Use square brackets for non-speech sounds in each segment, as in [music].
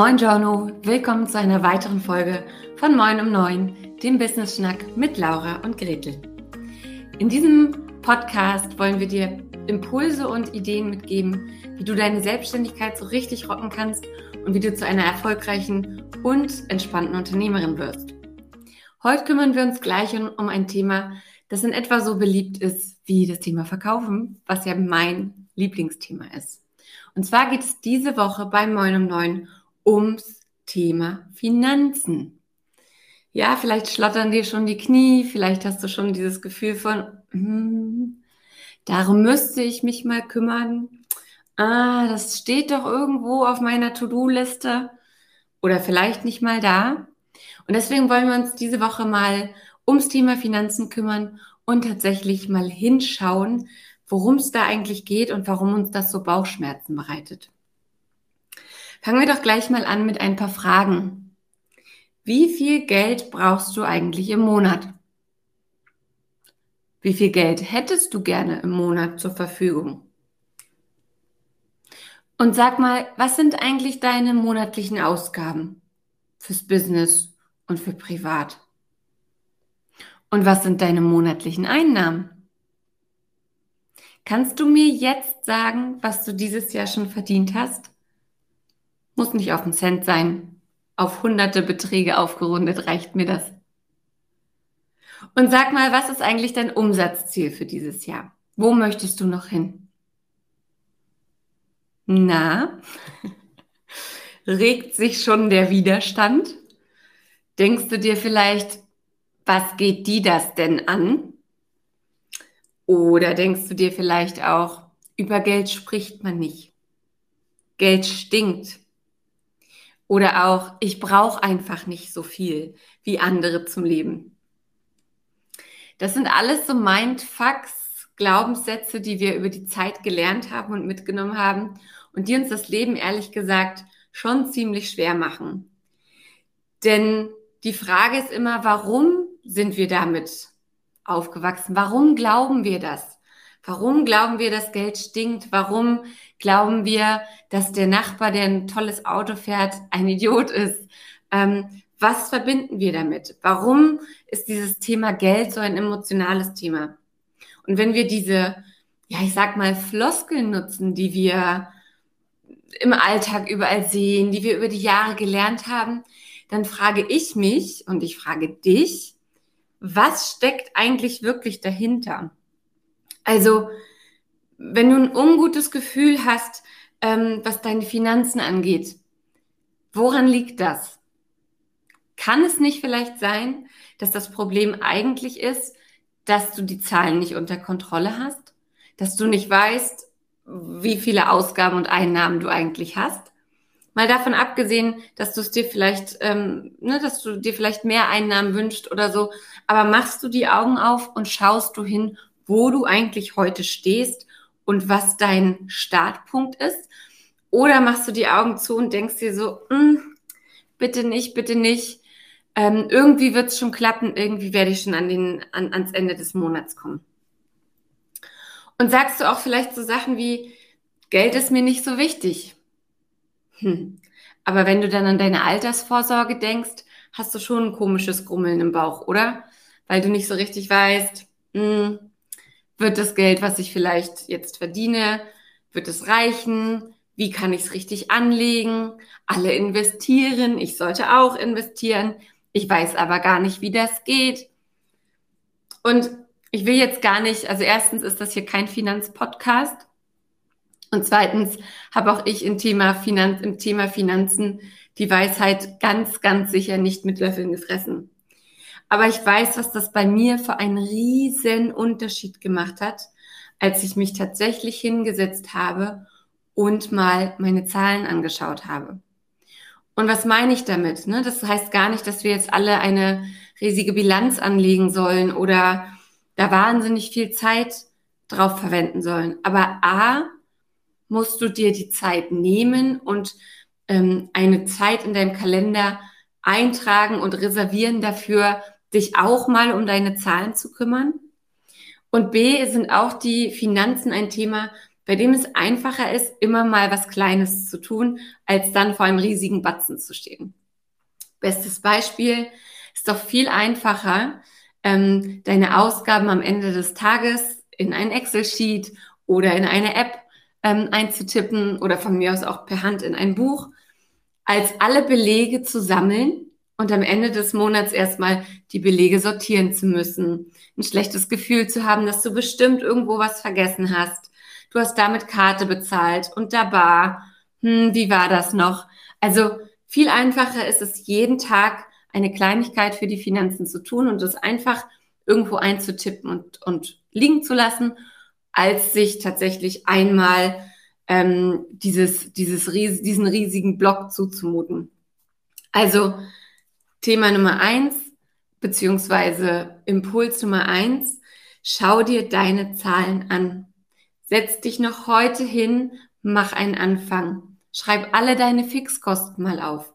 Moin Giorno, willkommen zu einer weiteren Folge von Moin um Neun, dem Business Schnack mit Laura und Gretel. In diesem Podcast wollen wir dir Impulse und Ideen mitgeben, wie du deine Selbstständigkeit so richtig rocken kannst und wie du zu einer erfolgreichen und entspannten Unternehmerin wirst. Heute kümmern wir uns gleich um ein Thema, das in etwa so beliebt ist wie das Thema Verkaufen, was ja mein Lieblingsthema ist. Und zwar geht es diese Woche bei Moin um Neun ums Thema Finanzen. Ja, vielleicht schlottern dir schon die Knie, vielleicht hast du schon dieses Gefühl von, hm, darum müsste ich mich mal kümmern. Ah, das steht doch irgendwo auf meiner To-Do-Liste oder vielleicht nicht mal da. Und deswegen wollen wir uns diese Woche mal ums Thema Finanzen kümmern und tatsächlich mal hinschauen, worum es da eigentlich geht und warum uns das so Bauchschmerzen bereitet. Fangen wir doch gleich mal an mit ein paar Fragen. Wie viel Geld brauchst du eigentlich im Monat? Wie viel Geld hättest du gerne im Monat zur Verfügung? Und sag mal, was sind eigentlich deine monatlichen Ausgaben fürs Business und für privat? Und was sind deine monatlichen Einnahmen? Kannst du mir jetzt sagen, was du dieses Jahr schon verdient hast? Muss nicht auf einen Cent sein. Auf hunderte Beträge aufgerundet reicht mir das. Und sag mal, was ist eigentlich dein Umsatzziel für dieses Jahr? Wo möchtest du noch hin? Na, [laughs] regt sich schon der Widerstand? Denkst du dir vielleicht, was geht die das denn an? Oder denkst du dir vielleicht auch, über Geld spricht man nicht. Geld stinkt. Oder auch, ich brauche einfach nicht so viel wie andere zum Leben. Das sind alles so Mindfucks, Glaubenssätze, die wir über die Zeit gelernt haben und mitgenommen haben und die uns das Leben ehrlich gesagt schon ziemlich schwer machen. Denn die Frage ist immer, warum sind wir damit aufgewachsen? Warum glauben wir das? Warum glauben wir, dass Geld stinkt? Warum glauben wir, dass der Nachbar, der ein tolles Auto fährt, ein Idiot ist? Ähm, was verbinden wir damit? Warum ist dieses Thema Geld so ein emotionales Thema? Und wenn wir diese, ja, ich sag mal, Floskeln nutzen, die wir im Alltag überall sehen, die wir über die Jahre gelernt haben, dann frage ich mich und ich frage dich, was steckt eigentlich wirklich dahinter? Also, wenn du ein ungutes Gefühl hast, ähm, was deine Finanzen angeht, woran liegt das? Kann es nicht vielleicht sein, dass das Problem eigentlich ist, dass du die Zahlen nicht unter Kontrolle hast? Dass du nicht weißt, wie viele Ausgaben und Einnahmen du eigentlich hast? Mal davon abgesehen, dass du es dir vielleicht, ähm, ne, dass du dir vielleicht mehr Einnahmen wünschst oder so, aber machst du die Augen auf und schaust du hin, wo du eigentlich heute stehst und was dein Startpunkt ist? Oder machst du die Augen zu und denkst dir so, hm, bitte nicht, bitte nicht. Ähm, irgendwie wird es schon klappen, irgendwie werde ich schon an den, an, ans Ende des Monats kommen. Und sagst du auch vielleicht so Sachen wie, Geld ist mir nicht so wichtig. Hm. Aber wenn du dann an deine Altersvorsorge denkst, hast du schon ein komisches Grummeln im Bauch, oder? Weil du nicht so richtig weißt, hm, wird das Geld, was ich vielleicht jetzt verdiene, wird es reichen? Wie kann ich es richtig anlegen? Alle investieren. Ich sollte auch investieren. Ich weiß aber gar nicht, wie das geht. Und ich will jetzt gar nicht, also erstens ist das hier kein Finanzpodcast. Und zweitens habe auch ich im Thema, Finanz, im Thema Finanzen die Weisheit ganz, ganz sicher nicht mit Löffeln gefressen. Aber ich weiß, was das bei mir für einen riesen Unterschied gemacht hat, als ich mich tatsächlich hingesetzt habe und mal meine Zahlen angeschaut habe. Und was meine ich damit? Ne? Das heißt gar nicht, dass wir jetzt alle eine riesige Bilanz anlegen sollen oder da wahnsinnig viel Zeit drauf verwenden sollen. Aber A, musst du dir die Zeit nehmen und ähm, eine Zeit in deinem Kalender eintragen und reservieren dafür, dich auch mal um deine Zahlen zu kümmern. Und B sind auch die Finanzen ein Thema, bei dem es einfacher ist, immer mal was Kleines zu tun, als dann vor einem riesigen Batzen zu stehen. Bestes Beispiel ist doch viel einfacher, ähm, deine Ausgaben am Ende des Tages in ein Excel-Sheet oder in eine App ähm, einzutippen oder von mir aus auch per Hand in ein Buch, als alle Belege zu sammeln und am Ende des Monats erstmal die Belege sortieren zu müssen, ein schlechtes Gefühl zu haben, dass du bestimmt irgendwo was vergessen hast. Du hast damit Karte bezahlt und da Bar. Hm, wie war das noch? Also viel einfacher ist es, jeden Tag eine Kleinigkeit für die Finanzen zu tun und es einfach irgendwo einzutippen und, und liegen zu lassen als sich tatsächlich einmal ähm, dieses, dieses ries diesen riesigen Block zuzumuten. Also Thema Nummer eins, beziehungsweise Impuls Nummer eins, schau dir deine Zahlen an. Setz dich noch heute hin, mach einen Anfang. Schreib alle deine Fixkosten mal auf.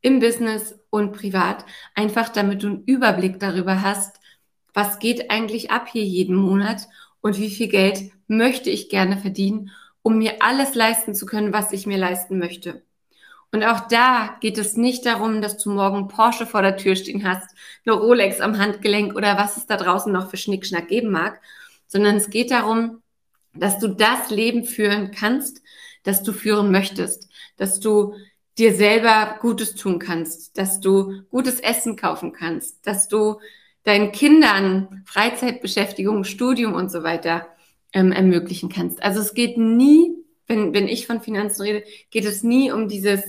Im Business und privat. Einfach damit du einen Überblick darüber hast, was geht eigentlich ab hier jeden Monat und wie viel Geld möchte ich gerne verdienen, um mir alles leisten zu können, was ich mir leisten möchte. Und auch da geht es nicht darum, dass du morgen Porsche vor der Tür stehen hast, eine Rolex am Handgelenk oder was es da draußen noch für Schnickschnack geben mag, sondern es geht darum, dass du das Leben führen kannst, das du führen möchtest, dass du dir selber Gutes tun kannst, dass du gutes Essen kaufen kannst, dass du deinen Kindern Freizeitbeschäftigung, Studium und so weiter ähm, ermöglichen kannst. Also es geht nie, wenn, wenn ich von Finanzen rede, geht es nie um dieses,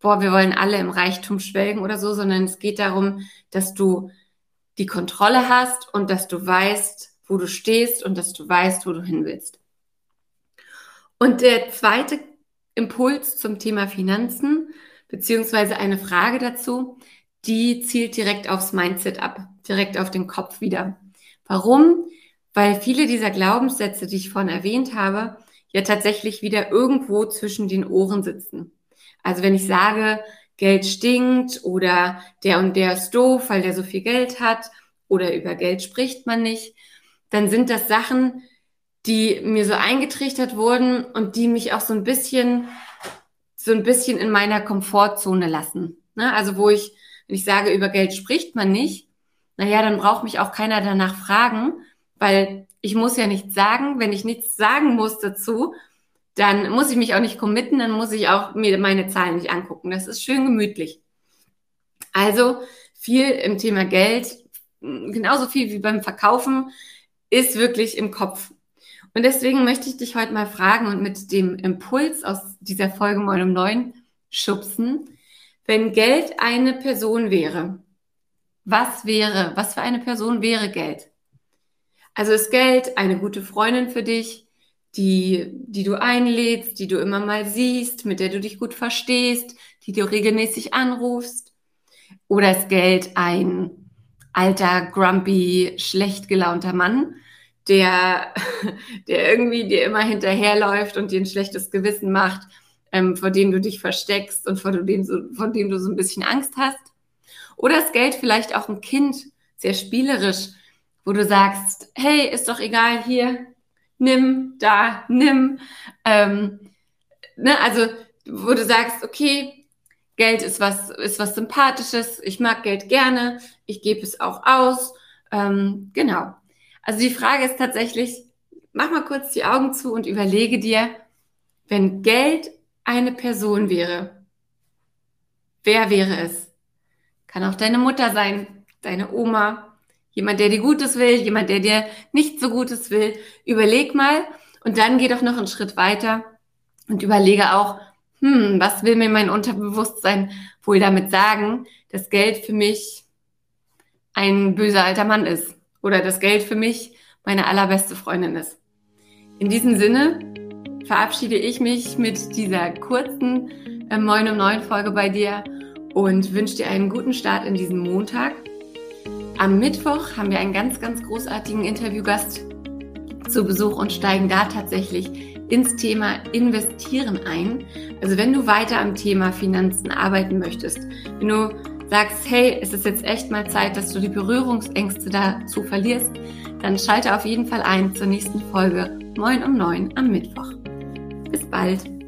boah, wir wollen alle im Reichtum schwelgen oder so, sondern es geht darum, dass du die Kontrolle hast und dass du weißt, wo du stehst und dass du weißt, wo du hin willst. Und der zweite Impuls zum Thema Finanzen, beziehungsweise eine Frage dazu, die zielt direkt aufs Mindset ab, direkt auf den Kopf wieder. Warum? Weil viele dieser Glaubenssätze, die ich vorhin erwähnt habe, ja tatsächlich wieder irgendwo zwischen den Ohren sitzen. Also wenn ich sage, Geld stinkt oder der und der ist doof, weil der so viel Geld hat oder über Geld spricht man nicht, dann sind das Sachen, die mir so eingetrichtert wurden und die mich auch so ein bisschen, so ein bisschen in meiner Komfortzone lassen. Ne? Also wo ich wenn ich sage, über Geld spricht man nicht, naja, dann braucht mich auch keiner danach fragen, weil ich muss ja nichts sagen. Wenn ich nichts sagen muss dazu, dann muss ich mich auch nicht committen, dann muss ich auch mir meine Zahlen nicht angucken. Das ist schön gemütlich. Also viel im Thema Geld, genauso viel wie beim Verkaufen, ist wirklich im Kopf. Und deswegen möchte ich dich heute mal fragen und mit dem Impuls aus dieser Folge 9 um 9 schubsen, wenn Geld eine Person wäre, was wäre, was für eine Person wäre Geld? Also ist Geld eine gute Freundin für dich, die, die du einlädst, die du immer mal siehst, mit der du dich gut verstehst, die du regelmäßig anrufst? Oder ist Geld ein alter, grumpy, schlecht gelaunter Mann, der, [laughs] der irgendwie dir immer hinterherläuft und dir ein schlechtes Gewissen macht ähm, vor denen du dich versteckst und vor dem, so, von dem du so ein bisschen Angst hast. Oder es Geld vielleicht auch ein Kind, sehr spielerisch, wo du sagst, hey, ist doch egal, hier, nimm, da, nimm. Ähm, ne, also, wo du sagst, okay, Geld ist was, ist was Sympathisches, ich mag Geld gerne, ich gebe es auch aus. Ähm, genau. Also die Frage ist tatsächlich, mach mal kurz die Augen zu und überlege dir, wenn Geld eine Person wäre, wer wäre es? Kann auch deine Mutter sein, deine Oma, jemand, der dir Gutes will, jemand, der dir nicht so Gutes will. Überleg mal und dann geh doch noch einen Schritt weiter und überlege auch, hm, was will mir mein Unterbewusstsein wohl damit sagen, dass Geld für mich ein böser alter Mann ist oder dass Geld für mich meine allerbeste Freundin ist. In diesem Sinne verabschiede ich mich mit dieser kurzen äh, Moin um 9 Folge bei dir und wünsche dir einen guten Start in diesen Montag. Am Mittwoch haben wir einen ganz, ganz großartigen Interviewgast zu Besuch und steigen da tatsächlich ins Thema Investieren ein. Also wenn du weiter am Thema Finanzen arbeiten möchtest, wenn du sagst, hey, es ist jetzt echt mal Zeit, dass du die Berührungsängste dazu verlierst, dann schalte auf jeden Fall ein zur nächsten Folge Moin um 9 am Mittwoch. bald.